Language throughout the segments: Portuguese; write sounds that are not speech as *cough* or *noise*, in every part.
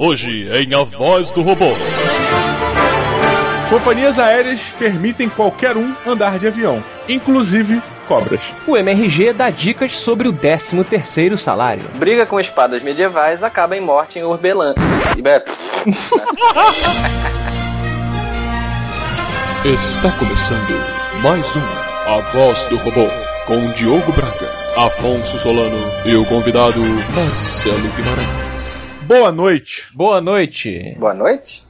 Hoje em A Voz do Robô. Companhias aéreas permitem qualquer um andar de avião, inclusive cobras. O MRG dá dicas sobre o 13 terceiro salário. Briga com espadas medievais acaba em morte em Urbelã. *laughs* Está começando mais um A Voz do Robô com Diogo Braga, Afonso Solano e o convidado Marcelo Guimarães. Boa noite. Boa noite. Boa noite.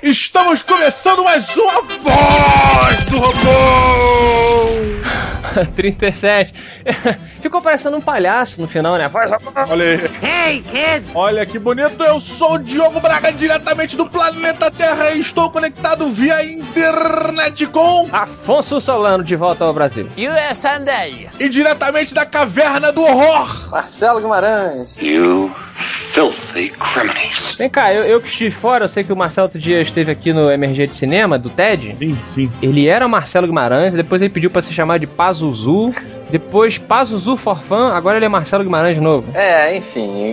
Estamos começando mais uma Voz do Robô! *laughs* 37. *laughs* Ficou parecendo um palhaço no final, né? Olha aí. Hey, kids! Olha que bonito, eu sou o Diogo Braga, diretamente do planeta Terra e estou conectado via internet com. Afonso Solano de volta ao Brasil. USA Day! E diretamente da caverna do horror! Marcelo Guimarães. You filthy criminals. Vem cá, eu, eu que estive fora, eu sei que o Marcelo outro dia esteve aqui no MRG de Cinema, do TED. Sim, sim. Ele era Marcelo Guimarães, depois ele pediu pra se chamar de Pazuzu, depois Pazuzu Forfã, agora ele é Marcelo Guimarães de novo. É, enfim.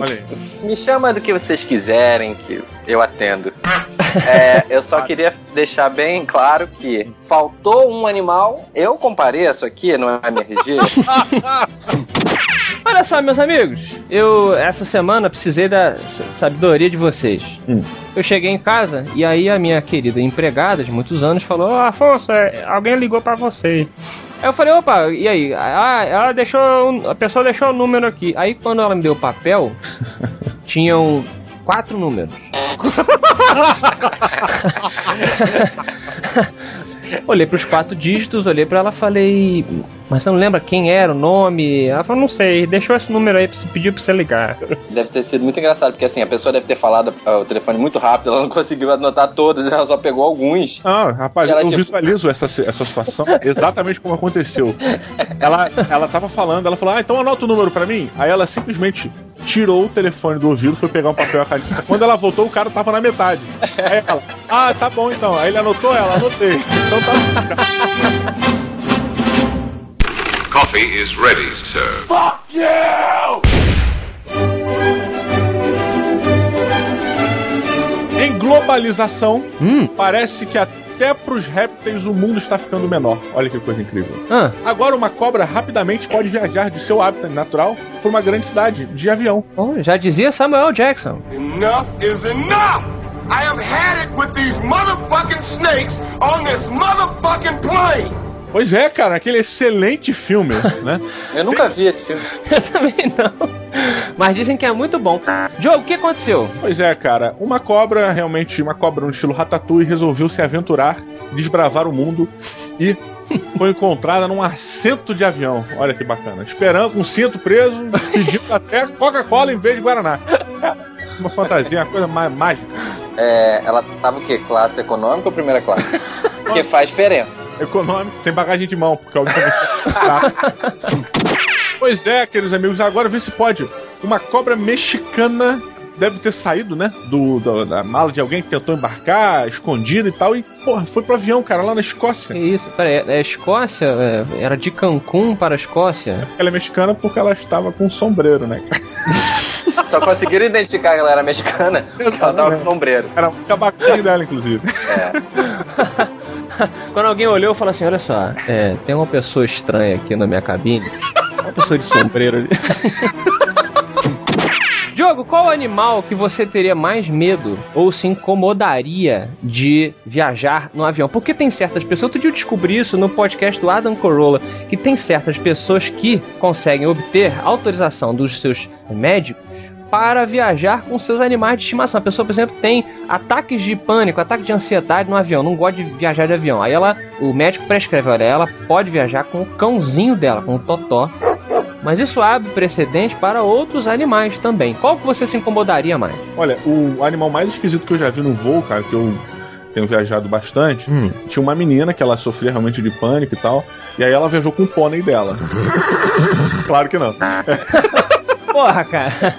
Me chama do que vocês quiserem, que eu atendo. *laughs* É, eu só queria deixar bem claro que faltou um animal, eu compareço aqui no MRG. *laughs* Olha só, meus amigos, eu essa semana precisei da sabedoria de vocês. Hum. Eu cheguei em casa e aí a minha querida empregada de muitos anos falou: "Ó, Afonso, é, alguém ligou pra você. Aí eu falei: opa, e aí? Ah, ela deixou. A pessoa deixou o número aqui. Aí quando ela me deu o papel, *laughs* tinham quatro números. *laughs* olhei pros quatro dígitos, olhei pra ela e falei: Mas você não lembra quem era o nome? Ela falou: Não sei, deixou esse número aí, pediu pra você ligar. Deve ter sido muito engraçado, porque assim, a pessoa deve ter falado ah, o telefone muito rápido, ela não *laughs* conseguiu anotar todos, ela só pegou alguns. Ah, rapaz, Ela eu tipo- visualizo essa, essa situação exatamente como aconteceu. Ela, ela tava falando, ela falou, ah, então anota o número pra mim. Aí ela simplesmente tirou o telefone do ouvido, foi pegar um papel e a caneta. Quando ela voltou, o cara tava na metade. Aí ela, ah, tá bom então. Aí ele anotou ela, anotei. Então tá bom. Coffee is ready, sir. Em globalização, Hum, parece que até pros répteis o mundo está ficando menor. Olha que coisa incrível. ah, Agora uma cobra rapidamente pode viajar de seu hábitat natural para uma grande cidade de avião. oh, já dizia Samuel Jackson. Enough is enough! I have had it with these motherfucking snakes on this motherfucking plane! Pois é, cara, aquele excelente filme, *laughs* né? Eu nunca vi esse filme. *laughs* Eu também não. Mas dizem que é muito bom. Joe, o que aconteceu? Pois é, cara, uma cobra, realmente, uma cobra no estilo Ratatouille, resolveu se aventurar, desbravar o mundo e *laughs* foi encontrada num assento de avião. Olha que bacana. Esperando, com o cinto preso, pedindo até Coca-Cola em vez de Guaraná. Uma fantasia, uma coisa má- mágica. É, ela tava o quê? Classe econômica ou primeira classe? *laughs* Porque faz diferença. Econômico, sem bagagem de mão, porque obviamente. Tá. *laughs* pois é, queridos amigos, agora vê se pode. Uma cobra mexicana deve ter saído, né? Do, do- da mala de alguém que tentou embarcar, escondido e tal, e, porra, foi pro avião, cara, lá na Que Escócia. isso? Peraí, é Escócia? É, Era de Cancún para a Escócia? Ela é mexicana porque ela estava com um sombreiro, né? cara? *laughs* Só conseguiram identificar que ela era mexicana porque ela tava com sombreiro. Era o tabaquinho dela, inclusive. *laughs* Quando alguém olhou, falou assim: Olha só, é, tem uma pessoa estranha aqui na minha cabine. Uma pessoa de sombreiro ali. *laughs* Diogo, qual animal que você teria mais medo ou se incomodaria de viajar no avião? Porque tem certas pessoas, outro dia eu descobri isso no podcast do Adam Corolla, que tem certas pessoas que conseguem obter autorização dos seus médicos para viajar com seus animais de estimação. A pessoa, por exemplo, tem ataques de pânico, ataque de ansiedade no avião, não gosta de viajar de avião. Aí ela, o médico prescreve, olha, ela pode viajar com o cãozinho dela, com o totó. Mas isso abre precedente para outros animais também. Qual que você se incomodaria mais? Olha, o animal mais esquisito que eu já vi no voo, cara, que eu tenho viajado bastante, tinha uma menina que ela sofria realmente de pânico e tal, e aí ela viajou com o pônei dela. *laughs* claro que não. *laughs* Porra, cara.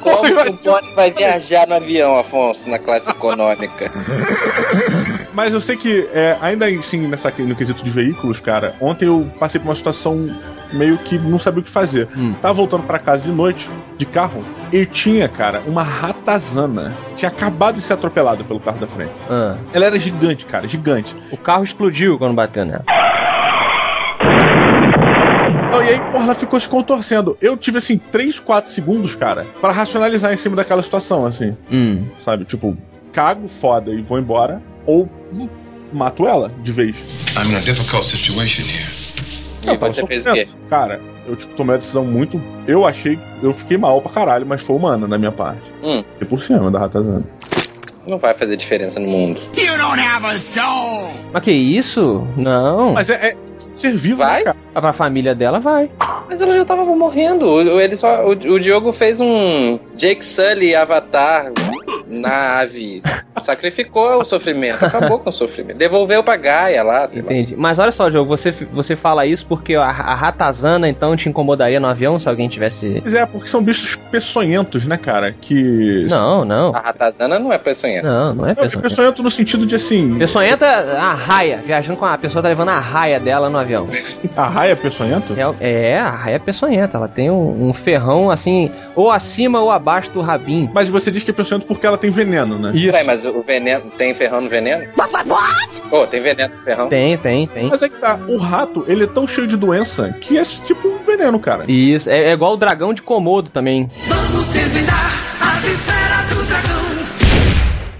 Como o Bonnie vai viajar no avião, Afonso, na classe econômica? Mas eu sei que, é, ainda assim, nessa, no quesito de veículos, cara, ontem eu passei por uma situação meio que não sabia o que fazer. Hum. Tava voltando pra casa de noite, de carro, e tinha, cara, uma ratazana. Tinha acabado de ser atropelada pelo carro da frente. Ah, Ela era gigante, cara, gigante. o carro explodiu quando bateu nela. Não, e aí, porra, ela ficou se contorcendo. Eu tive, assim, 3, 4 segundos, cara, pra racionalizar em cima daquela situação, assim. Hum. Sabe? Tipo, cago foda e vou embora, ou hum, mato ela de vez. I'm in a difficult situation here. E você fez o quê? Cara, eu tipo, tomei a decisão muito. Eu achei. Eu fiquei mal pra caralho, mas foi humana da minha parte. Hum, E por cima da ratazana. Não vai fazer diferença no mundo. You don't have a soul! Mas que isso? Não. Mas é, é ser vivo, Vai? né, cara? Pra família dela vai. Mas ela já tava morrendo. O- Ele só, o, o Diogo fez um Jake Sully Avatar na ave. Sacrificou o sofrimento. Acabou com o sofrimento. Devolveu pra Gaia lá, sei lá. Entendi. Mas olha só, Diogo, você, você fala isso porque a, a ratazana então te incomodaria no avião se alguém tivesse. Mas é, porque são bichos peçonhentos, né, cara? Que. Não, não. A ratazana não é peçonhenta. Não, não é Não, peçonhenta. peçonhento no sentido de assim. Peçonhenta, a raia, viajando com a pessoa tá levando a raia dela no avião. A raia é peçonhento? É, é, a raia é peçonhenta, ela tem um, um ferrão assim, ou acima ou abaixo do rabinho. Mas você diz que é peçonhento porque ela tem veneno, né? Isso. Ué, mas o veneno. Tem ferrão no veneno? What, what, what? Oh, tem veneno no ferrão? Tem, tem, tem. Mas é que tá, o rato, ele é tão cheio de doença que é tipo um veneno, cara. Isso, é, é igual o dragão de Komodo também.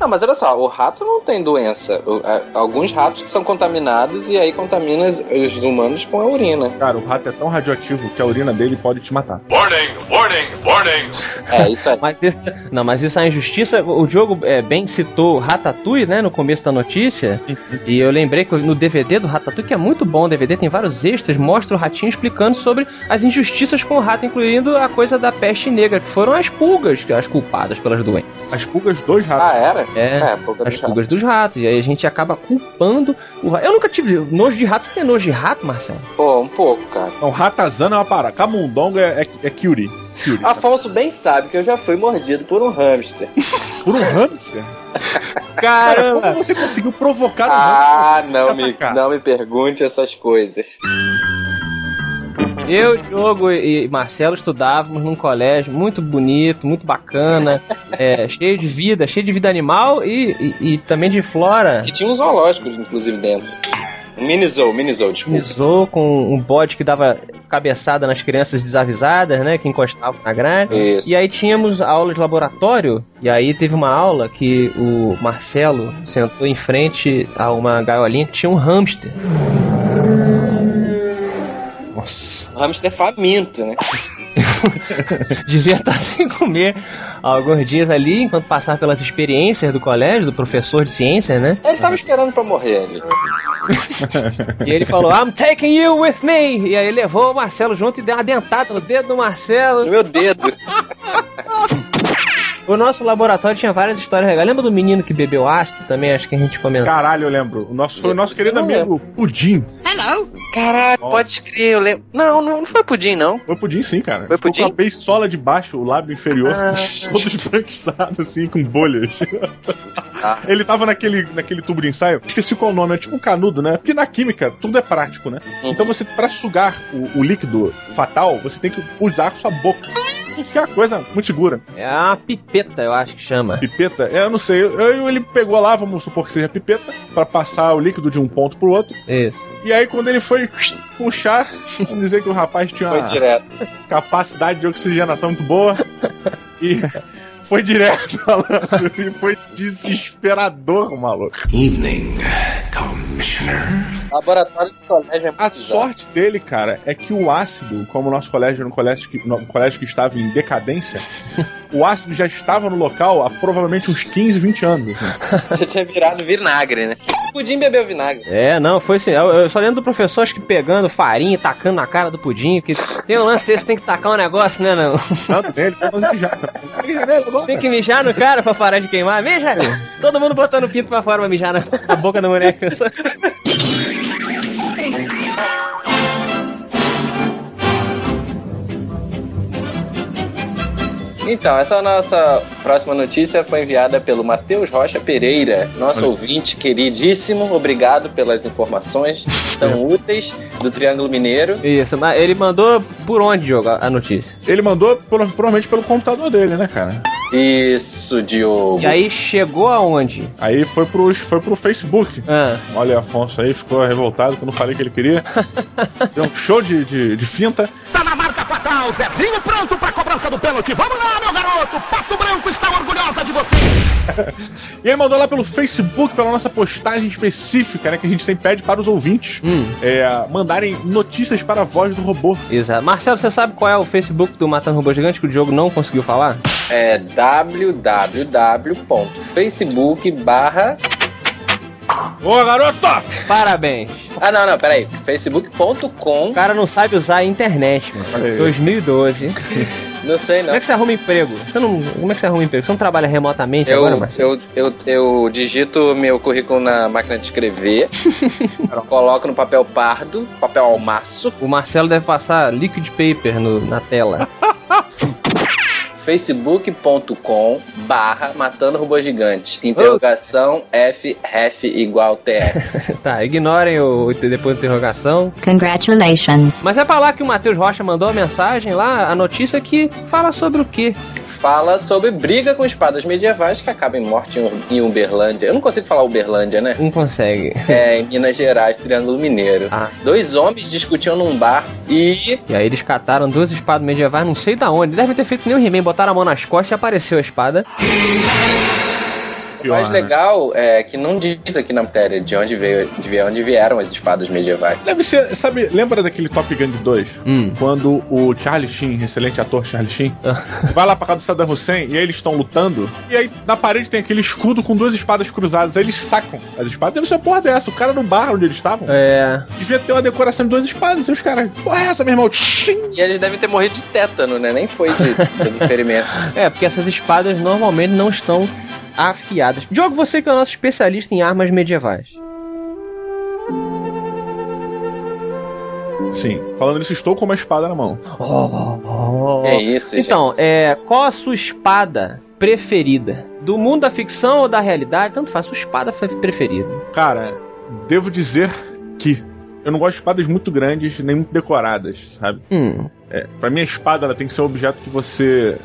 Não, mas olha só, o rato não tem doença. O- a- alguns ratos que são contaminados e aí contaminam os, os humanos com a urina. Cara, o rato é tão radioativo que a urina dele pode te matar. Warning, warning, warning. É, isso aí. Mas isso, não, mas isso é injustiça. O Diogo é, bem citou Ratatouille, né, no começo da notícia. e eu lembrei que no DVD do Ratatouille, que é muito bom o DVD, tem vários extras, mostra o ratinho explicando sobre as injustiças com o rato, incluindo a coisa da peste negra, que foram as pulgas que as culpadas pelas doenças. As pulgas dos ratos. Ah, era? É, É, pouca as pulgas dos ratos. E aí a gente acaba culpando o rato. Eu nunca tive nojo de rato. Você tem nojo de rato, Marcelo? Pô, um pouco, cara. Não, ratazana é uma parada. Camundongo é, é, é Kyuri. Kyuri. Afonso bem sabe que eu já fui mordido por um hamster. *laughs* Por um hamster? Caramba! Como você conseguiu provocar um Ah, hamster? não me, não me pergunte essas coisas. Eu, Diogo e Marcelo estudávamos num colégio muito bonito, muito bacana, é, cheio de vida, cheio de vida animal e, e- e também de flora. Que tinha um zoológico, inclusive, dentro. Um mini zoo, mini zoo, desculpa. Pisou com um bode que dava cabeçada nas crianças desavisadas, né? Que encostavam na grade. Isso. E aí tínhamos aula de laboratório, e aí teve uma aula que o Marcelo sentou em frente a uma gaiolinha que tinha um hamster. Nossa. O hamster é faminto, né? *laughs* Devia estar sem comer alguns dias ali, enquanto passava pelas experiências do colégio, do professor de ciências, né? Ele tava esperando pra morrer ali. E ele falou, I'm taking you with me! E aí levou o Marcelo junto e deu uma dentada no dedo do Marcelo. No meu dedo. *laughs* O nosso laboratório tinha várias histórias legais. Lembra do menino que bebeu ácido também? Acho que a gente comentou. Caralho, eu lembro. O nosso, foi o nosso querido amigo Pudim. Hello! Caralho, pode crer, eu lembro. Não, não, não foi pudim, não. Foi Pudim sim, cara. Foi Ficou Pudim? com a beisola de baixo, o lábio inferior, Ah. *laughs* todo esbranquiçado, assim, com bolhas. Ah. *laughs* Ele tava naquele, naquele tubo de ensaio, esqueci qual o nome, é tipo um canudo, né? Porque na química tudo é prático, né? Uhum. Então você, pra sugar o, o líquido fatal, você tem que usar sua boca. Que é uma coisa muito segura. É uma pipeta, eu acho que chama. Pipeta, é, eu não sei. Eu- eu- ele pegou lá, vamos supor que seja pipeta, pra passar o líquido de um ponto pro outro. Isso. E aí, quando ele foi puxar, *laughs* vamos dizer que o rapaz tinha Foi uma direto. capacidade de oxigenação muito boa. E *laughs* foi direto, *laughs* malandro. E foi desesperador, maluco. Evening, Commissioner. Laboratório do colégio é muito A bizarro. sorte dele, cara, é que o ácido, como o nosso colégio era um colégio que, no- um colégio que estava em decadência, *laughs* o ácido já estava no local há provavelmente uns 15, 20 anos. assim. *laughs* Já tinha virado vinagre, né? Pudim bebeu vinagre. É, não, foi assim. Eu, eu só lembro do professor acho que pegando farinha e tacando na cara do pudim. Que tem um lance desse, tem que tacar um negócio, né? Não. Tanto nele, como Tem que mijar no cara pra parar de queimar. Mija! Todo mundo botando o pinto pra fora pra mijar na, na boca do boneco. *laughs* Então, essa nossa próxima notícia foi enviada pelo Matheus Rocha Pereira, nosso Olha. ouvinte queridíssimo. Obrigado pelas informações tão *laughs* úteis do Triângulo Mineiro. Isso, mas ele mandou por onde, Diogo, a notícia? Ele mandou provavelmente pelo computador dele, né, cara? Isso, Diogo. E aí chegou aonde? Aí foi pro, foi pro Facebook. Ah, Olha, Afonso aí ficou revoltado quando falei que ele queria. *laughs* Deu um show de, de, de finta. Fatal, Zezinho pronto pra cobrança do pênalti. Vamos lá, meu garoto. Pato Branco está orgulhosa de você. *laughs* E ele mandou lá pelo Facebook, pela nossa postagem específica, né? Que a gente sempre pede para os ouvintes hum, é, mandarem notícias para a voz do robô. exato. Marcelo, você sabe qual é o Facebook do Matando Robô Gigante que o Diogo não conseguiu falar? É www.facebook barra... Ô, garoto! Parabéns. Ah, não, não, peraí. O facebook.com... cara não sabe usar a internet, mano. aí. 2012. Não sei, não. Como é que você arruma emprego? Você não, como é que você arruma emprego? Você não trabalha remotamente agora, Eu, Marcelo? eu, eu, eu digito meu currículo na máquina de escrever, *laughs* coloco no papel pardo, papel almaço, O Marcelo deve passar liquid paper no- na tela. *laughs* facebook.com barra matando robô gigante, interrogação F, ref igual TS. *laughs* tá, ignorem o, depois da interrogação. Congratulations. Mas é pra lá que o Matheus Rocha mandou a mensagem lá, a notícia que fala sobre o quê? Fala sobre briga com espadas medievais que acaba em morte em- em Uberlândia. Eu não consigo falar Uberlândia, né? Não consegue. É, em Minas Gerais, Triângulo Mineiro. Ah. Dois homens discutiam num bar e E aí eles cataram duas espadas medievais, não sei da onde. Devem ter feito nem o He-Man, botaram a mão nas costas e apareceu a espada. O mais né? legal é que não diz aqui na matéria de onde veio, de onde vieram as espadas medievais. Deve ser, sabe, lembra daquele Top Gun 2? Hum. Quando o Charlie Sheen, excelente ator Charlie Sheen, Ah. *laughs* vai lá pra casa do Saddam Hussein e aí eles estão lutando. E aí na parede tem aquele escudo com duas espadas cruzadas. Aí eles sacam as espadas. Deve ser uma porra dessa. O cara no bar onde eles estavam É. devia ter uma decoração de duas espadas. E os caras, porra, é essa, meu irmão? Tchim! E eles devem ter morrido de tétano, né? Nem foi de, de *laughs* ferimento. É, porque essas espadas normalmente não estão afiadas. Diogo, você que é o nosso especialista em armas medievais. Sim, falando nisso, estou com uma espada na mão. É isso, Então, gente. é, qual a sua espada preferida? Do mundo da ficção ou da realidade? Tanto faz, sua espada foi preferida. Cara, devo dizer que eu não gosto de espadas muito grandes nem muito decoradas, sabe? Hum, É, pra mim, a espada ela tem que ser um objeto que você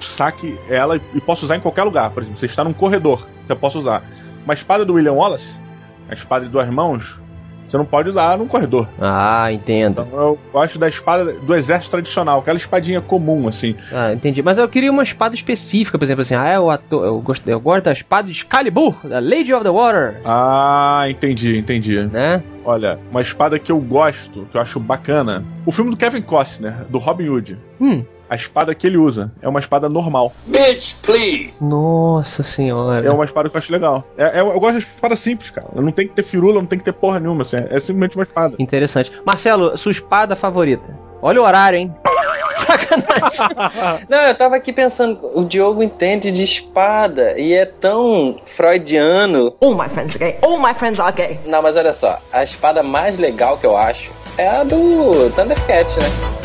saque ela e- possa usar em qualquer lugar. Por exemplo, você está num corredor, você pode usar. Uma espada do William Wallace, a espada de duas mãos, você não pode usar num corredor. ah, entendo. Então eu gosto da espada do exército tradicional, aquela espadinha comum, assim. Ah, entendi. Mas eu queria uma espada específica, por exemplo, assim, ah, eu, ato- eu, gosto, eu gosto da espada de Excalibur, da Lady of the Water, Ah, entendi, entendi. né? Olha, uma espada que eu gosto, que eu acho bacana. O filme do Kevin Costner, do Robin Hood. Hum, A espada que ele usa é uma espada normal. Bitch, please. nossa senhora. É uma espada que eu acho legal. É, é- eu gosto de espada simples, cara. Não tem que ter firula, não tem que ter porra nenhuma. Assim, é simplesmente uma espada. Interessante. Marcelo, sua espada favorita? Olha o horário, hein? *laughs* Sacanagem. Não, eu tava aqui pensando, o Diogo entende de espada e é tão freudiano. All my friends are gay. All my friends are gay. Não, mas olha só, a espada mais legal que eu acho é a do Thundercat, né?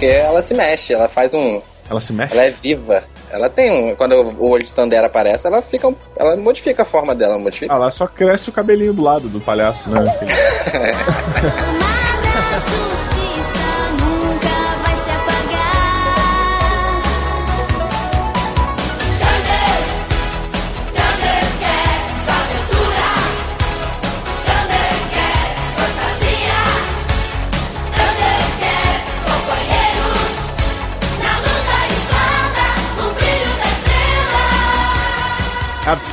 Porque ela se mexe, ela faz um. Ela se mexe. Ela é viva. Ela tem um. Quando o olho de Thunder aparece, ela fica. um- Ela modifica a forma dela, modifica. Ah, lá só cresce o cabelinho do lado do palhaço, né? *laughs*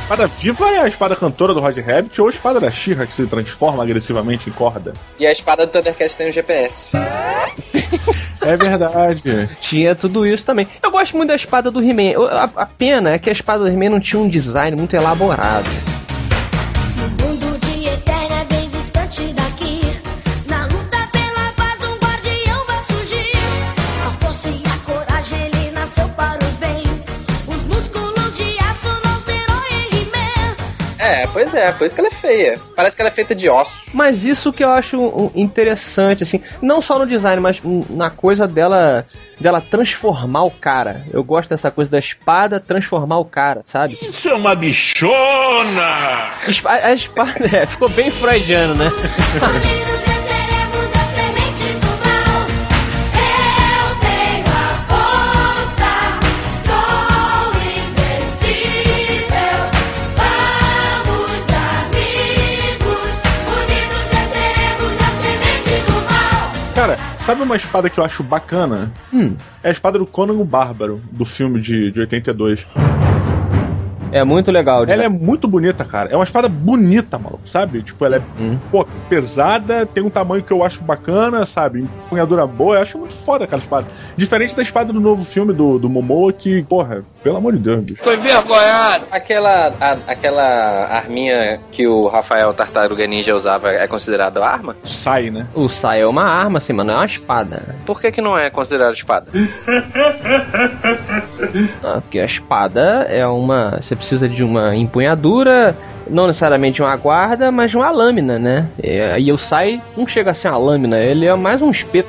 espada viva é a espada cantora do Roger Rabbit ou a espada da She-Ra que se transforma agressivamente em corda? E a espada do Thundercat tem um GPS. É verdade. *laughs* Tinha tudo isso também. Eu gosto muito da espada do He-Man. A, a pena é que a espada do He-Man não tinha um design muito elaborado. Pois é, por isso que ela é feia. Parece que ela é feita de ossos. Mas isso que eu acho interessante, assim, não só no design, mas na coisa dela dela transformar o cara. Eu gosto dessa coisa da espada transformar o cara, sabe? Isso é uma bichona! Espa- A, espada *laughs* é, ficou bem freudiano, né? *laughs* Cara, sabe uma espada que eu acho bacana? Hum. É a espada do Conan o Bárbaro, do filme de, de 82. É muito legal. Ela é muito bonita, cara. É uma espada bonita, maluco, sabe? Tipo, ela é Hum. pô, pesada, tem um tamanho que eu acho bacana, sabe? Empunhadura boa, eu acho muito foda aquela espada. Diferente da espada do novo filme do, do Momoa, que, porra, pelo amor de Deus, bicho. Tô envergonhado. Aquela, a- aquela arminha que o Rafael Tartaruga Ninja usava é considerada arma? Sai, né? O Sai é uma arma, assim, mano, é uma espada. Por que, que não é considerado espada? Ah, porque a espada é uma. Você precisa de uma empunhadura, não necessariamente uma guarda, mas uma lâmina, né? E, e o Sai não chega a ser uma lâmina, ele é mais um espeto.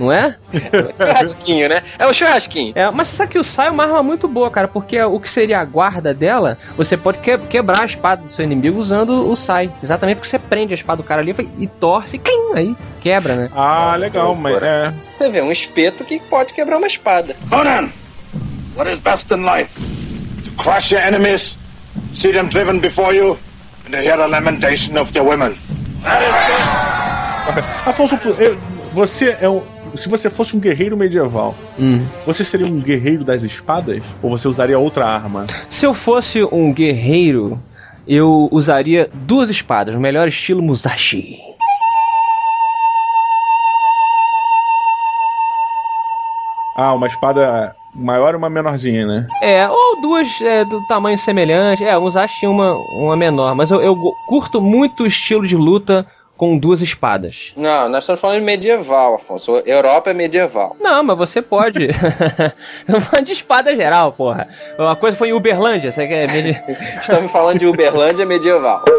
Não é? *laughs* Churrasquinho, né? É o churrasquinho. É, mas você sabe que o Sai é uma arma muito boa, cara, porque o que seria a guarda dela, você pode que- quebrar a espada do seu inimigo usando o Sai. Exatamente porque você prende a espada do cara ali e torce e clim, aí quebra, né? Ah, legal, mas é. Você vê um espeto que pode quebrar uma espada. Conan, what is best in life? Crush your enemies, see them driven before you, and hear the lamentation of their women. That is Afonso, eu- você é um. Se você fosse um guerreiro medieval, Hum. você seria um guerreiro das espadas? Ou você usaria outra arma? Se eu fosse um guerreiro, eu usaria duas espadas, o melhor estilo Musashi. Ah, uma espada maior e uma menorzinha, né? É, ou duas é, do tamanho semelhante. É, o Musashi uma, uma menor, mas eu, eu curto muito o estilo de luta com duas espadas. Não, nós estamos falando de medieval, Afonso. Europa é medieval. Não, mas você pode. *laughs* Eu falo de espada geral, porra. Uma coisa foi em Uberlândia, você quer. medi- *laughs* Estamos falando de Uberlândia medieval. *laughs*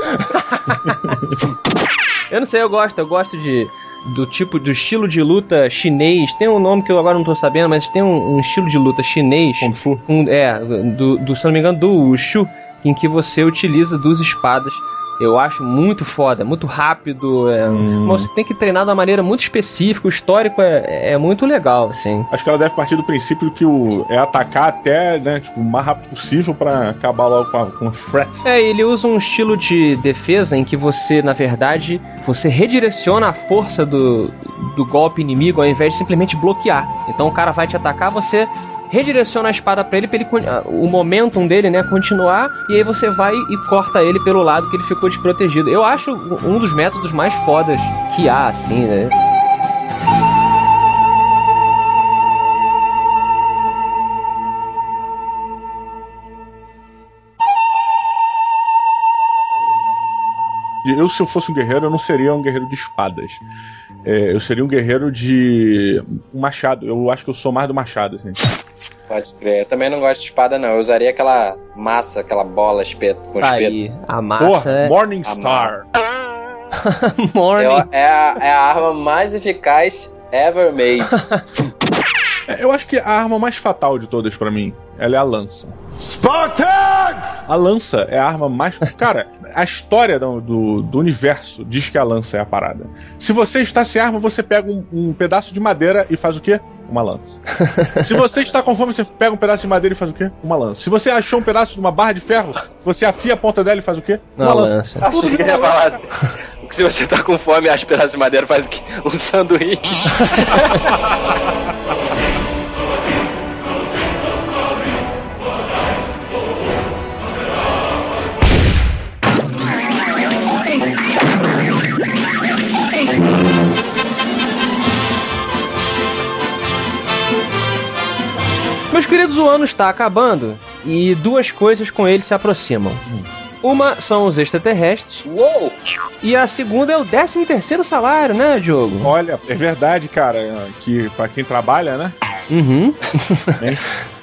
Eu não sei, eu gosto, eu gosto de. Do tipo, do estilo de luta chinês. Tem um nome que eu agora não tô sabendo, mas tem um, um estilo de luta chinês. Kung Fu. um- é, do, do, se não me engano, do Wushu, em que você utiliza duas espadas. Eu acho muito foda, muito rápido. É, Mas você tem que treinar de uma maneira muito específica. O histórico é, é muito legal, assim. Acho que ela deve partir do princípio que o é atacar até, né, tipo, o mais rápido possível pra acabar logo com, a, com os threats. É, ele usa um estilo de defesa em que você, na verdade, você redireciona a força do, do golpe inimigo ao invés de simplesmente bloquear. Então o cara vai te atacar, você redireciona a espada pra ele, pra ele ah, o momentum dele, né, continuar, e aí você vai e corta ele pelo lado que ele ficou desprotegido. Eu acho um dos métodos mais fodas que há, assim, né? Eu, se eu fosse um guerreiro, eu não seria um guerreiro de espadas. É, eu seria um guerreiro de um machado. Eu acho que eu sou mais do machado, assim. Pode crer. Eu também não gosto de espada, não. Eu usaria aquela massa, aquela bola espeto com Tá espeto. aí, a massa Porra, é... Morning A Star. massa. *laughs* Morning. Eu- é, a, é a arma mais eficaz ever made. *laughs* É, Eu acho que a arma mais fatal de todas pra mim, ela é a lança. Spartans! A lança é a arma mais. Cara, a história do, do, do universo diz que a lança é a parada. Se você está sem arma, você pega um, um pedaço de madeira e faz o quê? Uma lança. *laughs* Se você está com fome, você pega um pedaço de madeira e faz o quê? Uma lança. Se você achou um pedaço de uma barra de ferro, você afia a ponta dela e faz o quê? Uma Uma lança. lança. Achei que ia falar assim. *laughs* Se você tá com fome e acha pedaço de madeira, faz o quê? Um sanduíche. *laughs* Queridos, o ano está acabando e duas coisas com ele se aproximam. Uma são os extraterrestres Uou! e a segunda é o 13 terceiro salário, né, Diogo? Olha, é verdade, cara, que pra quem trabalha, né? Uhum. *laughs*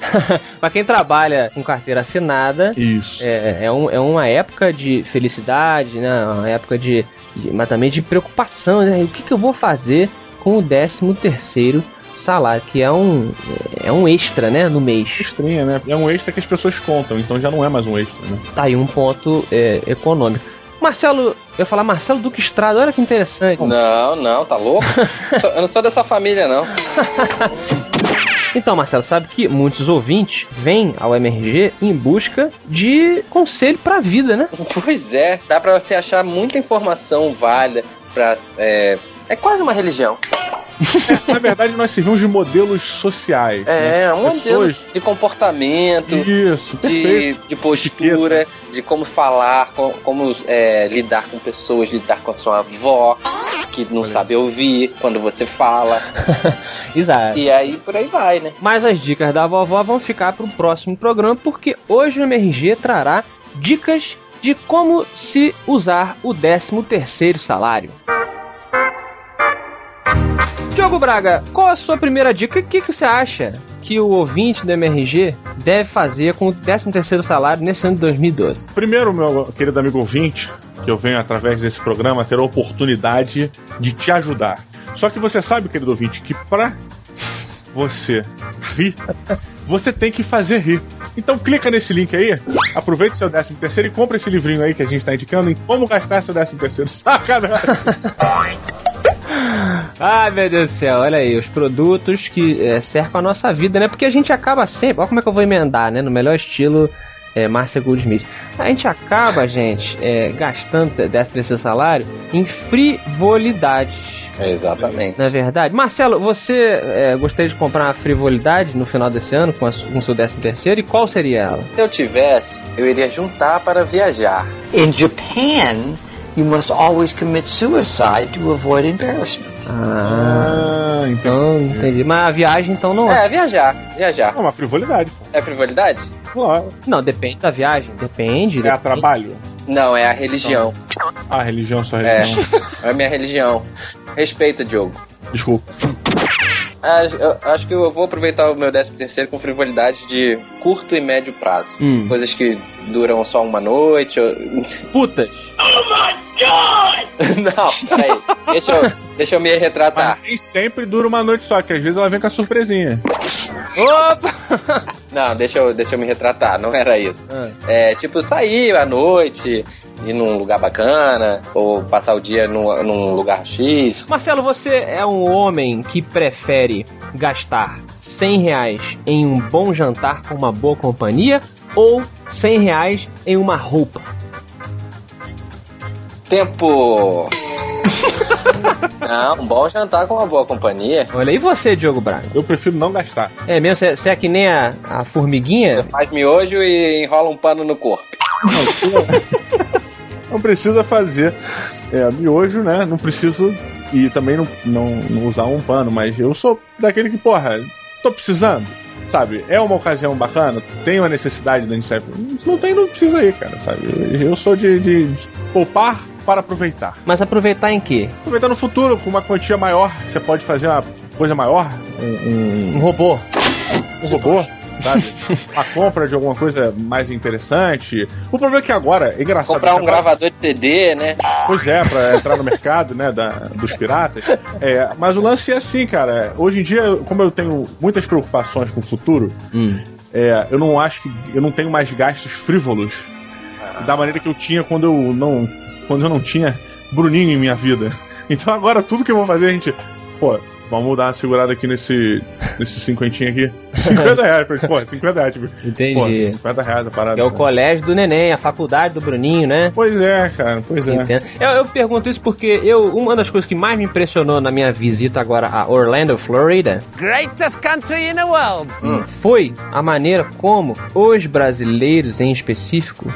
*laughs* Pra quem trabalha com carteira assinada, Isso. é, é, um- é uma época de felicidade, né? Uma época de, de- mas também de preocupação, né? O que, que eu vou fazer com o 13 terceiro salário, que é um é um extra, né, no mês. Estranha, né? É um extra que as pessoas contam, então já não é mais um extra, né? Tá aí um ponto é, econômico. Marcelo, eu ia falar Marcelo Duque Estrada, olha que interessante. Não, não, tá louco? *laughs* Sou- eu não sou dessa família, não. *laughs* Então, Marcelo, sabe que muitos ouvintes vêm ao MRG em busca de conselho pra vida, né? Pois é, dá pra você achar muita informação válida pra. É, é quase uma religião. Na verdade, nós servimos de modelos sociais. É, né? um modelo de comportamento, Isso, de, de postura, de como falar, com- como é, lidar com pessoas, lidar com a sua avó, que não sabe ouvir quando você fala. *laughs* Exato. E aí por aí vai, né? Mas as dicas da vovó vão ficar para o próximo programa, porque hoje o MRG trará dicas de como se usar o 13 terceiro salário. Diogo Braga, qual a sua primeira dica? O que, que você acha que o ouvinte do MRG deve fazer com o 13 terceiro salário nesse ano de 2012? Primeiro, meu querido amigo ouvinte, que eu venho através desse programa ter a oportunidade de te ajudar. Só que você sabe, querido ouvinte, que pra você rir, você tem que fazer rir. Então clica nesse link aí, aproveita o seu 13 terceiro e compra esse livrinho aí que a gente tá indicando em como gastar seu 13 terceiro. *laughs* Sacanagem! Ai meu Deus do céu, olha aí, os produtos que é, cercam a nossa vida, né? Porque a gente acaba sempre. Olha como é que eu vou emendar, né? No melhor estilo é, Márcia Goldsmith. A gente acaba, gente, é, gastando desse terceiro salário em frivolidades. Exatamente. Não é verdade? Marcelo, você é, gostaria de comprar uma frivolidade no final desse ano com, a, com o seu 13 terceiro? E qual seria ela? Se eu tivesse, eu iria juntar para viajar. In Japan, you must always commit suicide to avoid embarrassment. Ah, então entendi. Mas a viagem então não é. É, viajar, viajar. É uma frivolidade, pô. É frivolidade? Claro. Não, depende da viagem. Depende. É a depende. trabalho? Não, é a religião. Ah, religião, sua É, religião. *laughs* é a minha religião. Respeita, Diogo. Desculpa. Ah, acho que eu vou aproveitar o meu 13 terceiro com frivolidades de curto e médio prazo. Hum. Coisas que duram só uma noite. Ou... Putas. *laughs* Não, peraí. Deixa eu, deixa eu me retratar. Nem sempre dura uma noite só, que às vezes ela vem com a surpresinha. Opa! *laughs* Não, deixa eu, deixa eu me retratar, não era isso. Ah. É tipo sair à noite, ir num lugar bacana, ou passar o dia num, num lugar X. Marcelo, você é um homem que prefere gastar 100 reais em um bom jantar com uma boa companhia ou 100 reais em uma roupa? Tempo! *laughs* Não, um bom jantar com uma boa companhia. Olha, e você, Diogo Braga? Eu prefiro não gastar. É mesmo? Você você é que nem a, a formiguinha? Faz miojo e enrola um pano no corpo. Não precisa fazer é, miojo, né? Não preciso. E também não, não, não usar um pano, mas eu sou daquele que, porra, tô precisando. Sabe? É uma ocasião bacana, tem uma necessidade da gente sair. Se não tem, não precisa ir, cara, sabe? Eu, eu sou de, de, de poupar para aproveitar. Mas aproveitar em quê? Aproveitar no futuro, com uma quantia maior, você pode fazer uma coisa maior, um, Um robô. um robô, sabe? *laughs* A compra de alguma coisa mais interessante. O problema é que agora, é engraçado. Comprar um agora- gravador de CD, né? Pois é, pra entrar no mercado, né, da, dos piratas. É, mas o lance é assim, cara. Hoje em dia, como eu tenho muitas preocupações com o futuro, Hum. é, eu não acho que eu não tenho mais gastos frívolos da maneira que eu tinha quando eu não quando eu não tinha Bruninho em minha vida. Então agora tudo que eu vou fazer, a gente, pô, vamos dar uma segurada aqui nesse nesse cinquentinho aqui. *laughs* 50 reais, pô, 50 reais, tipo, Entendi. pô, 50 reais a parada. Que é o né? colégio do neném, a faculdade do Bruninho, né? Pois é, cara, pois é. Entendo. Eu, eu pergunto isso porque eu, uma das coisas que mais me impressionou na minha visita agora a Orlando, Florida, Greatest country in the world. foi a maneira como os brasileiros, em específico,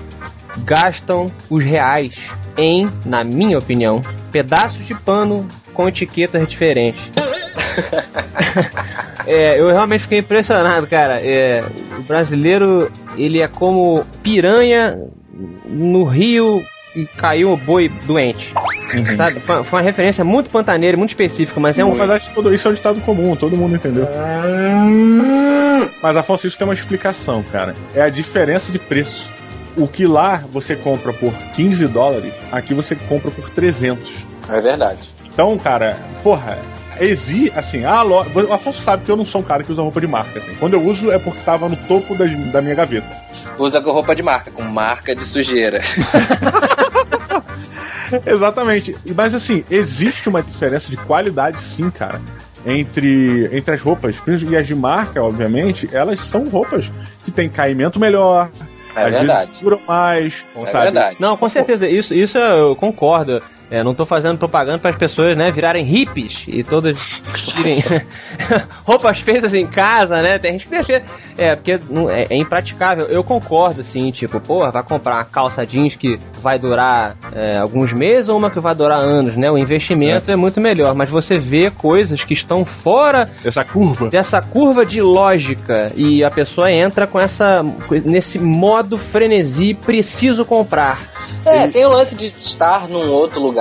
gastam os reais em, na minha opinião, pedaços de pano com etiquetas diferentes. *laughs* É, eu realmente fiquei impressionado, cara. É, o brasileiro, ele é como piranha no rio e caiu o boi doente. Sabe? Foi, foi uma referência muito pantaneira, muito específica, mas é um. Na verdade, todo- isso é um ditado comum, todo mundo entendeu. Mas Afonso, isso tem uma explicação, cara. É a diferença de preço. O que lá você compra por 15 dólares, aqui você compra por 300. É verdade. Então, cara, porra, exi, assim, a lo... o Afonso sabe que eu não sou um cara que usa roupa de marca, assim. Quando eu uso é porque tava no topo das- da minha gaveta. Usa com roupa de marca, com marca de sujeira. *laughs* Exatamente. Mas assim, existe uma diferença de qualidade, sim, cara. Entre, entre as roupas. E as de marca, obviamente, elas são roupas que têm caimento melhor. É às verdade. vezes duram mais. É sabe? verdade. Não, com certeza, isso, isso eu concordo. É, não tô fazendo propaganda para as pessoas, né, virarem hippies e todas tirem *laughs* roupas feitas em casa, né? Tem gente que deixa. É, porque não- é, é impraticável. Eu concordo, assim, tipo, porra, vai comprar uma calça jeans que vai durar é, alguns meses ou uma que vai durar anos, né? O investimento é muito melhor, mas você vê coisas que estão fora Essa curva. dessa curva de lógica e a pessoa entra com essa nesse modo frenesi preciso comprar. É, tem o lance de estar num outro lugar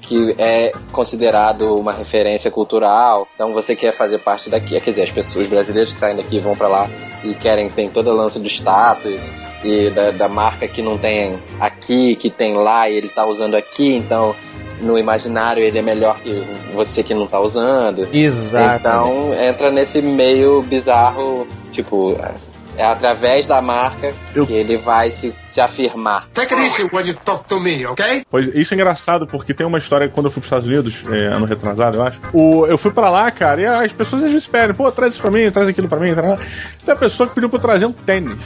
que é considerado uma referência cultural. Então você quer fazer parte daqui. Quer dizer, as pessoas, os brasileiros que saem daqui vão pra lá e querem, tem todo o lance do status e da, da marca que não tem aqui, que tem lá e ele tá usando aqui, então no imaginário ele é melhor que você que não tá usando. Exato. Então entra nesse meio bizarro, tipo, é através da marca que ele vai se, se afirmar. Take it easy when you talk to me, okay? Pois isso é engraçado, porque tem uma história quando eu fui pros Estados Unidos, é, ano retrasado, eu acho. O, eu fui pra lá, cara, e as pessoas às vezes pedem, pô, traz isso pra mim, traz aquilo pra mim. Traz... Tem uma pessoa que pediu pra eu trazer um tênis.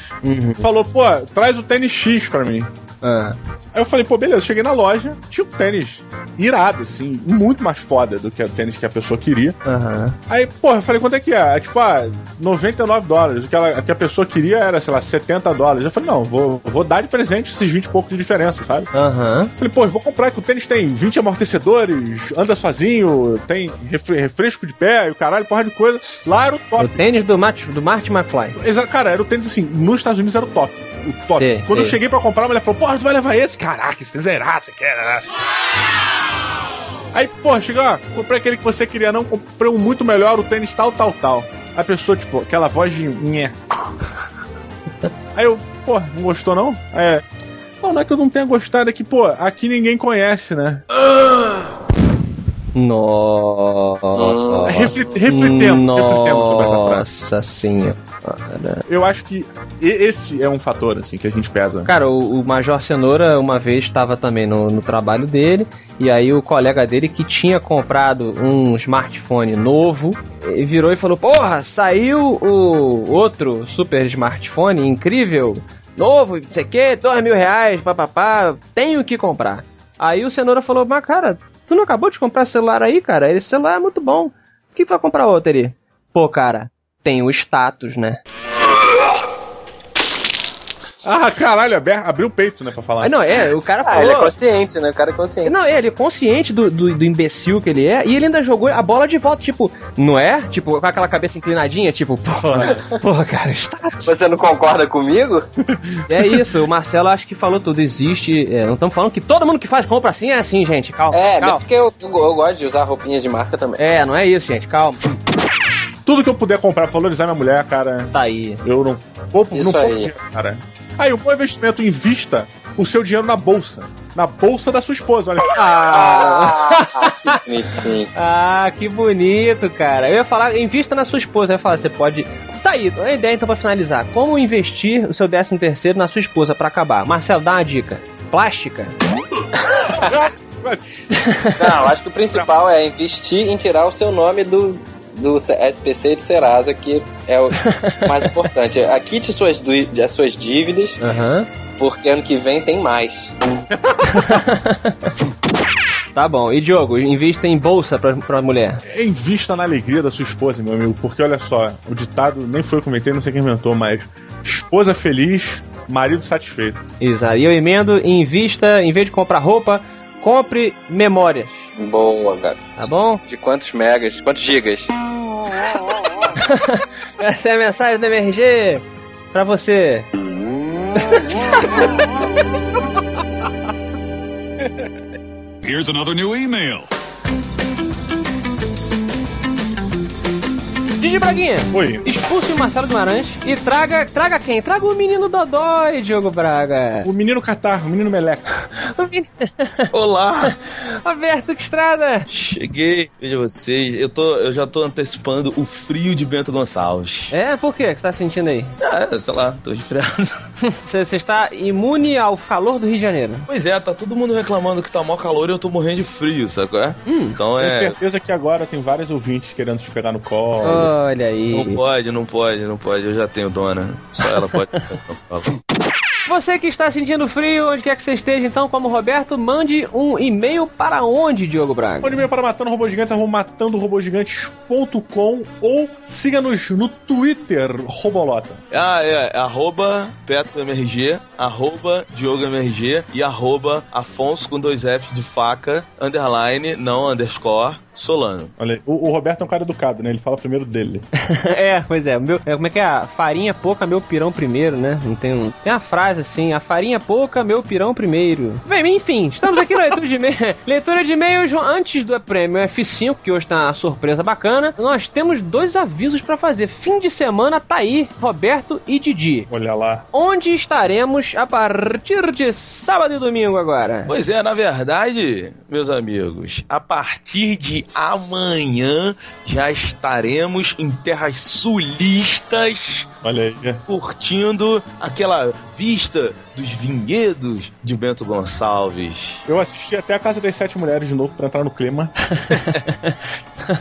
Falou, pô, traz o tênis X pra mim. Ah. Aí eu falei, pô, beleza, cheguei na loja, tinha um tênis irado, assim, muito mais foda do que o tênis que a pessoa queria. Aham. Aí, porra, eu falei, quanto é que é? É tipo, ah, 99 dólares. O que, ela, o que a pessoa queria era, sei lá, 70 dólares. Eu falei, não, vou, vou dar de presente esses 20 e pouco de diferença, sabe? Aham. Falei, pô, eu vou comprar que o tênis tem 20 amortecedores, anda sozinho, tem refre- refresco de pé e o caralho, porra de coisa. Lá era o O top. tênis do, Matt, do Marty McFly. Exa- Cara, era o tênis assim, nos Estados Unidos era o top. O top. Sei, Quando eu sei. cheguei pra comprar, a mulher falou, porra, tu vai levar esse? Caraca, tênis é irado, você quer, né? Aí, porra, chegou, ó, comprei aquele que você queria, não, comprei um muito melhor, o tênis tal, tal, tal. A pessoa, tipo, aquela voz de nhé. *laughs* Aí eu, pô, não gostou não? É. Não, não é que eu não tenha gostado, é que, pô, aqui ninguém conhece, né? Nossa. Reflit- reflitemos, reflitemos sobre essa frase. Nossa senhora. Eu acho que esse é um fator, assim, que a gente pesa. Cara, o, o Major Cenoura uma vez estava também no, no trabalho dele, e aí o colega dele que tinha comprado um smartphone novo, virou e falou: Porra, saiu o outro super smartphone incrível, novo, não sei o que, dois mil reais, papapá, tenho que comprar. Aí o Cenoura falou: Mas cara, tu não acabou de comprar celular aí, cara? Esse celular é muito bom. Por que tu vai comprar outro ali? Pô, cara, tem o status, né? Ah, caralho, abri- abriu o peito, né, pra falar. Ah, não, é, o cara Ah, falou. ele é consciente, né? O cara é consciente. Não, ele é consciente do, do, do imbecil que ele é, e ele ainda jogou a bola de volta, tipo, não é? Tipo, com aquela cabeça inclinadinha, tipo, porra, *laughs* porra, cara, está. Você não concorda comigo? É isso, o Marcelo acho que falou tudo. Existe. é, não estamos falando que todo mundo que faz compra assim é assim, gente. Calma. É, calma. porque eu, eu, eu gosto de usar roupinhas de marca também. É, não é isso, gente, calma. Tudo que eu puder comprar pra valorizar minha mulher, cara, Tá aí. eu não poupo, Isso não poupo aí. cara. Aí, o bom investimento, invista o seu dinheiro na bolsa. Na bolsa da sua esposa, olha. Ah, *laughs* que bonitinho. ah, que bonito, cara. Eu ia falar, invista na sua esposa. Eu ia falar, você pode. Tá aí, a ideia então pra finalizar. Como investir o seu 13 terceiro na sua esposa pra acabar? Marcelo, dá uma dica. Plástica? *laughs* Não, acho que o principal é investir em tirar o seu nome do, do SPC e do Serasa, que é o mais importante. *laughs* Quite suas, as suas dívidas, Aham. porque ano que vem tem mais. *laughs* Tá bom. E Diogo, invista em bolsa pra, pra mulher. Invista na alegria da sua esposa, meu amigo, porque olha só, o ditado nem foi eu que comentei, não sei quem inventou, mas esposa feliz, marido satisfeito. Exato. E eu emendo, invista, em vez de comprar roupa, compre memórias. Boa, cara. Tá bom? De quantos megas? Quantos gigas? *laughs* Essa é a mensagem do MRG pra você. Here's another new email. Didi Braguinha. Oi. Expulse o Marcelo Guimarães e traga. Traga quem? Traga o menino Dodói, Diogo Braga. O menino Catar, o menino Meleca. *laughs* O menino... Olá! *laughs* Roberto Estrada. Cheguei, veja vocês. Eu, tô, eu já tô antecipando o frio de Bento Gonçalves. É, por quê? que você tá sentindo aí? Ah, sei lá, tô resfriado. *laughs* Você, está imune ao calor do Rio de Janeiro. Pois é, tá todo mundo reclamando que tá mó calor e eu tô morrendo de frio, sabe qual é? Então Tenho é. certeza que agora tem vários ouvintes querendo te pegar no colo. Olha aí. Não pode, não pode, não pode. Eu já tenho dona. Só ela pode. *laughs* Você que está sentindo frio, onde quer que você esteja, então, como Roberto, mande um e-mail para onde, Diogo Braga? Mande e-mail para matando robôs gigantes, matandorobogigantes.com ou siga-nos no Twitter, Robolota. Ah, é. Arroba PetoMRG, arroba DiogoMRG e arroba Afonso com dois Fs de faca, underline, não underscore, Solano. Olha aí, o, o Roberto é um cara educado, né? Ele fala primeiro dele. *laughs* é, pois é. o Meu, é, Como é que é? A farinha pouca, meu pirão primeiro, né? Não tem um. Tem uma frase assim: a farinha pouca, meu pirão primeiro. Bem, enfim, estamos aqui na *laughs* leitura de e-mail. leitura de e-mails antes do prêmio F5, que hoje tá uma surpresa bacana. Nós temos dois avisos pra fazer. Fim de semana tá aí, Roberto e Didi. Olha lá. Onde estaremos a partir de sábado e domingo agora? Pois é, na verdade, meus amigos, a partir de amanhã já estaremos em terras sulistas. Olha aí. Curtindo aquela vista vista dos vinhedos de Bento Gonçalves. Eu assisti até a Casa das Sete Mulheres de novo pra entrar no clima. *laughs*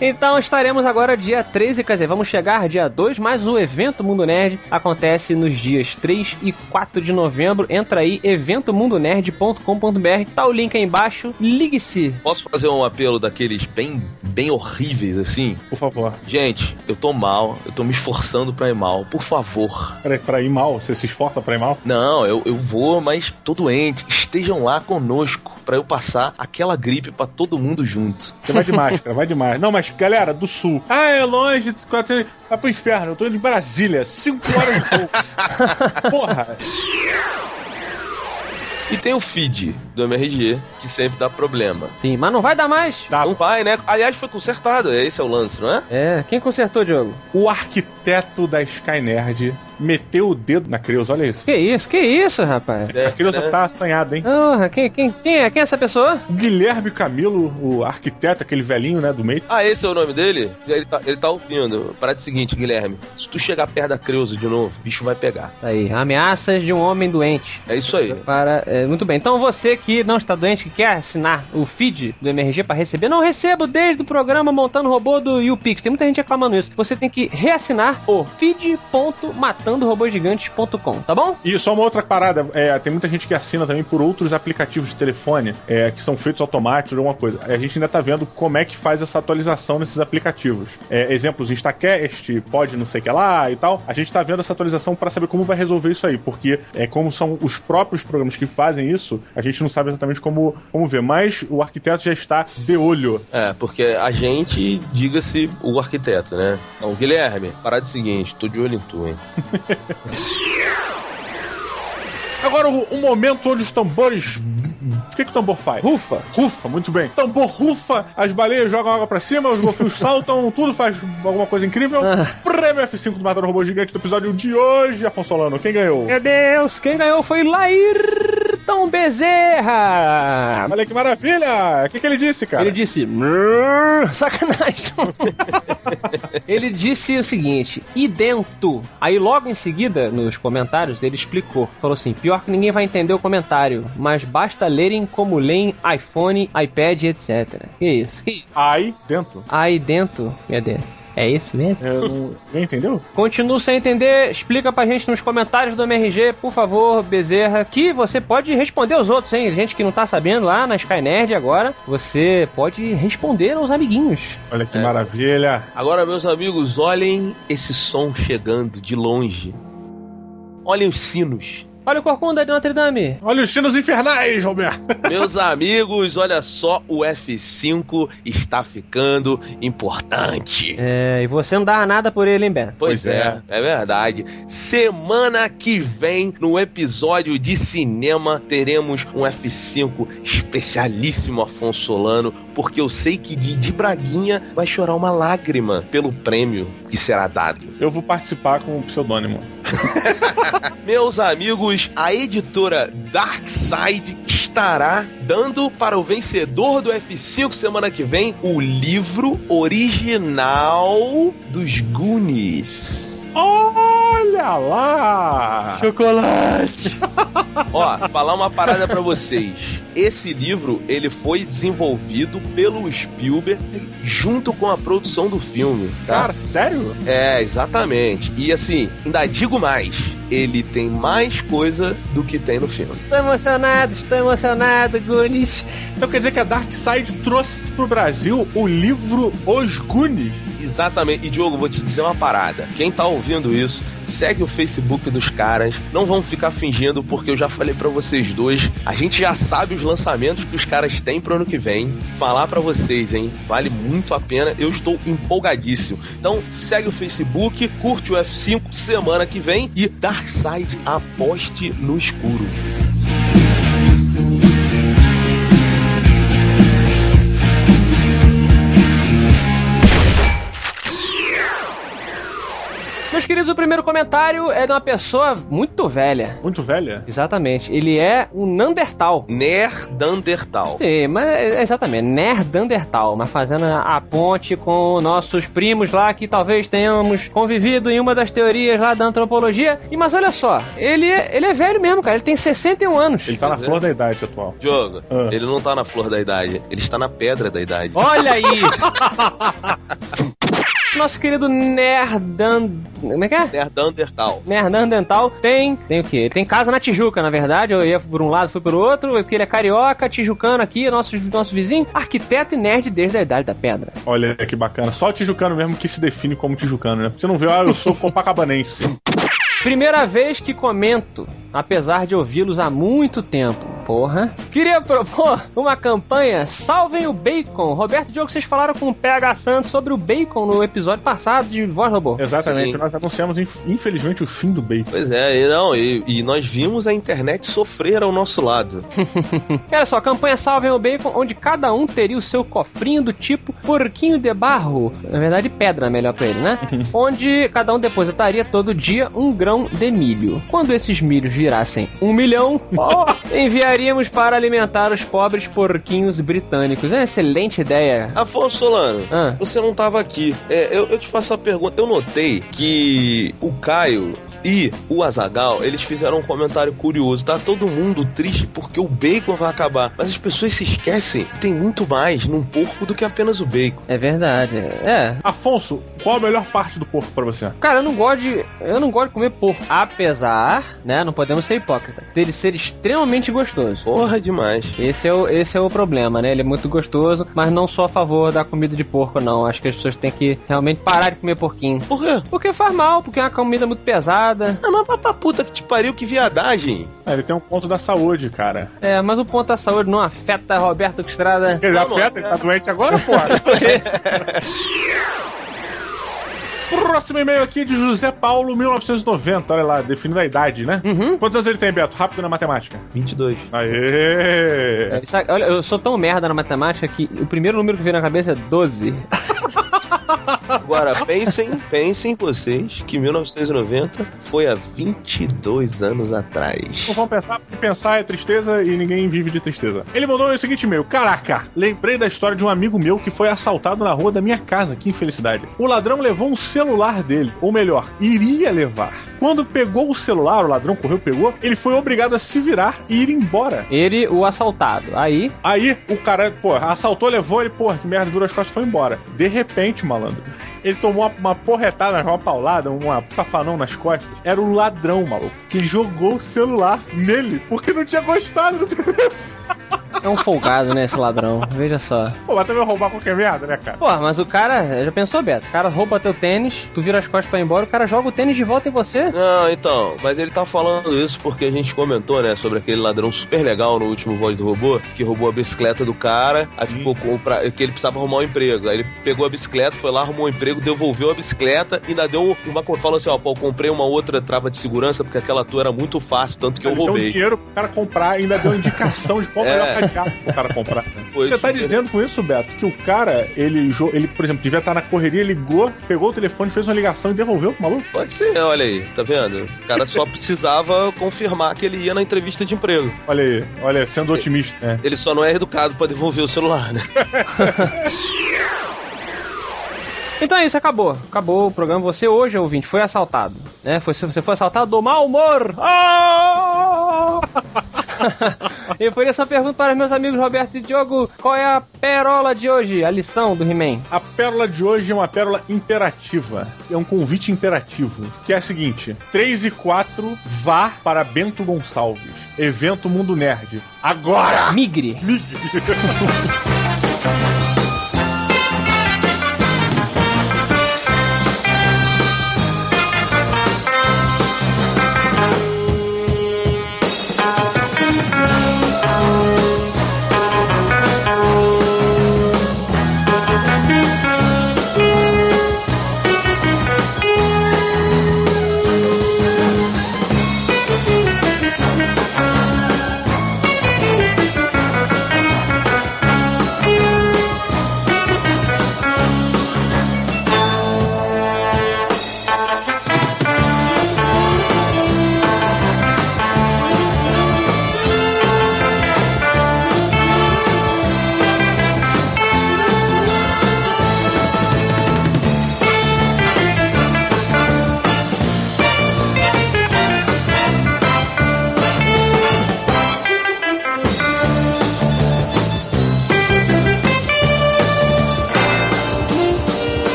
Então estaremos agora dia 13, quer dizer, vamos chegar dia 2, mas o evento Mundo Nerd acontece nos dias 3 e 4 de novembro. Entra aí, eventomundonerd.com.br. Tá o link aí embaixo. Ligue-se. Posso fazer um apelo daqueles bem, bem horríveis assim? Por favor. Gente, eu tô mal, eu tô me esforçando pra ir mal. Por favor. Peraí, pra ir mal? Você se esforça pra ir mal? Não, eu, eu vou, mas tô doente. Estejam lá conosco pra eu passar aquela gripe pra todo mundo junto. Você vai de máscara, vai de máscara. Não, mas galera, do sul. Ah, é longe, 400... vai pro inferno. Eu tô indo de Brasília, 5 horas de voo. *laughs* Porra. E tem o feed do MRG, que sempre dá problema. Sim, mas não vai dar mais. Tá. Não vai, né? Aliás, foi consertado. Esse é o lance, não é? É, quem consertou, Diogo? O arquiteto da Sky Nerd meteu o dedo na Creuza, olha isso. Que isso, que isso, rapaz? É, A Creuza né? tá assanhada, hein? Porra, quem, quem, quem é? Quem é essa pessoa? Guilherme Camilo, o arquiteto, aquele velhinho, né, do meio. Ah, esse é o nome dele? Ele tá, ele tá ouvindo. Parada é o seguinte, Guilherme. Se tu chegar perto da Creuza de novo, o bicho vai pegar. Tá aí, ameaças de um homem doente. É isso aí. Para, é, muito bem. Então você que não está doente, que quer assinar o feed do MRG para receber, não recebo desde o programa Montando Robô do YouPix. Tem muita gente reclamando isso. Você tem que reassinar o feed.matandorobogigante.com, tá bom? E só uma outra parada, é, tem muita gente que assina também por outros aplicativos de telefone é, que são feitos automáticos ou alguma coisa. A gente ainda tá vendo como é que faz essa atualização nesses aplicativos. É, exemplos, Instacast, pode não sei o que lá e tal. A gente tá vendo essa atualização para saber como vai resolver isso aí, porque é como são os próprios programas que fazem isso, a gente não sabe exatamente como, como ver. Mas o arquiteto já está de olho. É, porque a gente, diga-se, o arquiteto, né? Então, Guilherme, parada é seguinte, tô de olho em tu, hein? *laughs* *laughs* Agora o, o momento onde os tambores. O que, que o tambor faz? Rufa. Rufa, muito bem. Tambor rufa, as baleias jogam água pra cima, os golfinhos *laughs* saltam, tudo faz alguma coisa incrível. Ah. Prêmio F5 do Matando Robô Gigante do episódio de hoje. Afonso Solano, quem ganhou? Meu Deus, quem ganhou foi Laírton Bezerra. Olha que maravilha! O que, que ele disse, cara? Ele disse. *laughs* Sacanagem. ele disse o seguinte: idento. Aí logo em seguida, nos comentários, ele explicou. Falou assim: pior que ninguém vai entender o comentário, mas basta lerem como leem iPhone, iPad, etc. Que isso? Que? Aí, dentro. Aí dentro, meu Deus. É isso mesmo? É, não- entendeu? Continuo sem entender, explica pra gente nos comentários do MRG, por favor, Bezerra, que você pode responder aos outros, hein? Gente que não tá sabendo lá na Sky Nerd agora, você pode responder aos amiguinhos. Olha que maravilha. Agora, meus amigos, olhem esse som chegando de longe. Olhem os sinos. Olha o Corcunda de Notre Dame. Olha os chinos infernais, Roberto. *laughs* Meus amigos, olha só, o F5 está ficando importante. É, e você não dava nada por ele, hein, Beto? Pois, Pois é, é, verdade. Semana que vem, no episódio de cinema, teremos um F5 especialíssimo Afonso Solano, porque eu sei que Didi Braguinha vai chorar uma lágrima pelo prêmio que será dado. Eu vou participar com o pseudônimo. *laughs* Meus amigos, a editora Darkside estará dando para o vencedor do F5 semana que vem o livro original dos Goonies. Olha lá! Chocolate! *laughs* Ó, falar uma parada pra vocês. Esse livro, ele foi desenvolvido pelo Spielberg junto com a produção do filme, tá? Cara, sério? É, exatamente. E assim, ainda digo mais, ele tem mais coisa do que tem no filme. Estou emocionado, estou emocionado, Goonies. Então quer dizer que a Dark Side trouxe pro Brasil o livro Os Goonies? Exatamente. E Diogo, vou te dizer uma parada. Quem tá ouvindo isso, segue o Facebook dos caras. Não vão ficar fingindo, porque eu já falei pra vocês dois. A gente já sabe os lançamentos que os caras têm pro ano que vem. Falar pra vocês, hein? Vale muito a pena. Eu estou empolgadíssimo. Então, segue o Facebook, curte o F5 semana que vem e Darkside aposte no escuro. Meus queridos, o primeiro comentário é de uma pessoa muito velha. Muito velha? Exatamente. Ele é um Nandertal. Nerdandertal. Sim, mas é exatamente, Nerdandertal, mas fazendo a ponte com nossos primos lá que talvez tenhamos convivido em uma das teorias lá da antropologia. E mas olha só, ele é, ele é velho mesmo, cara, ele tem 61 anos. Ele tá na é. flor da idade atual. Diogo, Ah. ele não tá na flor da idade, ele está na pedra da idade. Olha aí! *laughs* Nosso querido Nerdan. Como é que é? Nerdandertal. Nerdandental tem. Tem o quê? Ele tem casa na Tijuca, na verdade. Eu ia por um lado, fui por outro. Porque ele é carioca, tijucano aqui, nosso, nosso vizinho. Arquiteto e nerd desde a idade da pedra. Olha que bacana. Só o tijucano mesmo que se define como tijucano, né? Você não vê, ah, eu sou copacabanense. Primeira vez que comento, apesar de ouvi-los há muito tempo. Porra. Queria propor uma campanha Salvem o Bacon. Roberto e Diogo, vocês falaram com o PH Santos sobre o bacon no episódio passado de Voz Robô. Exatamente. Sim. Nós anunciamos, inf- infelizmente, o fim do bacon. Pois é, e não, e, e nós vimos a internet sofrer ao nosso lado. *laughs* Olha só, campanha Salvem o Bacon, onde cada um teria o seu cofrinho do tipo porquinho de barro. Na verdade, pedra é melhor pra ele, né? *laughs* onde cada um depositaria todo dia um grão de milho. Quando esses milhos virassem um milhão, *laughs* ó, enviaríamos para alimentar os pobres porquinhos britânicos. É uma excelente ideia. Afonso Solano, Ah. você não tava aqui. É, eu, eu te faço a pergunta. Eu notei que o Caio e o Azagal, eles fizeram um comentário curioso. Tá todo mundo triste porque o bacon vai acabar. Mas as pessoas se esquecem. Tem muito mais num porco do que apenas o bacon. É verdade. É. Afonso, qual a melhor parte do porco pra você? Cara, eu não gosto de. Eu não gosto de comer porco. Apesar, né? Não podemos ser hipócrita. Dele ser extremamente gostoso. Porra, demais. Esse é, o, esse é o problema, né? Ele é muito gostoso, mas não sou a favor da comida de porco, não. Acho que as pessoas têm que realmente parar de comer porquinho. Por quê? Porque faz mal, porque é uma comida muito pesada. Ah, mas pra- pra puta que te pariu, que viadagem. É, ele tem um ponto da saúde, cara. É, mas o ponto da saúde não afeta Roberto Estrada. Ele Vamos, afeta, ele tá doente agora, porra? *laughs* Próximo e-mail aqui de José Paulo, 1990. Olha lá, definindo a idade, né? Uhum. Quantos anos ele tem, Beto? Rápido na matemática. 22. Aê! É, sabe, olha, eu sou tão merda na matemática que o primeiro número que veio na cabeça é 12. Agora, pensem, pensem vocês que 1990 foi há 22 anos atrás. Não vamos pensar, porque pensar é tristeza e ninguém vive de tristeza. Ele mandou o seguinte e-mail: Caraca, lembrei da história de um amigo meu que foi assaltado na rua da minha casa, que infelicidade. O ladrão levou um celular dele, ou melhor, iria levar. Quando pegou o celular, o ladrão correu, pegou, ele foi obrigado a se virar e ir embora. Ele, o assaltado. Aí, Aí o cara, pô, assaltou, levou ele, pô, que merda, virou as costas e foi embora. De repente, malandro, ele tomou uma, uma porretada, uma paulada, uma safanão nas costas. Era o ladrão, maluco, que jogou o celular nele porque não tinha gostado do telefone. É um folgado, né, esse ladrão. Veja só. Pô, mas também roubar qualquer merda, né, cara? Pô, mas o cara, já pensou, Beto? O cara rouba teu tênis, tu vira as costas pra ir embora, o cara joga o tênis de volta em você. Não, então, mas ele tá falando isso porque a gente comentou, né, sobre aquele ladrão super legal no último Voz do Robô, que roubou a bicicleta do cara, aí ficou com pra, que ele precisava arrumar um emprego. Aí ele pegou a bicicleta, foi lá, arrumou um emprego, devolveu a bicicleta e ainda deu uma. Falou assim: ó, pô, comprei uma outra trava de segurança porque aquela tua era muito fácil, tanto que eu Ele deu roubei. dinheiro pro cara comprar e ainda deu indicação de qual É. melhor cadeado pro cara comprar. *laughs* Foi Você tá super- dizendo com isso, Beto, que o cara, ele, ele, por exemplo, devia estar na correria, ligou, pegou o telefone, fez uma ligação e devolveu pro maluco? Pode ser, olha aí, tá vendo? O cara só precisava confirmar que ele ia na entrevista de emprego. Olha aí, olha, aí, sendo otimista. né? Ele só não é educado pra devolver o celular, né? *laughs* Então é isso, acabou. Acabou o programa. Você hoje, ouvinte, foi assaltado. Né? Foi, você foi assaltado do mau humor. Ah! e por isso eu pergunto para os meus amigos Roberto e Diogo, qual é a perola de hoje? A lição do He-Man. A pérola de hoje é uma pérola imperativa. É um convite imperativo. Que é a seguinte: 3 e 4, vá para Bento Gonçalves. Evento Mundo Nerd. Agora! Migre! Migre! *laughs*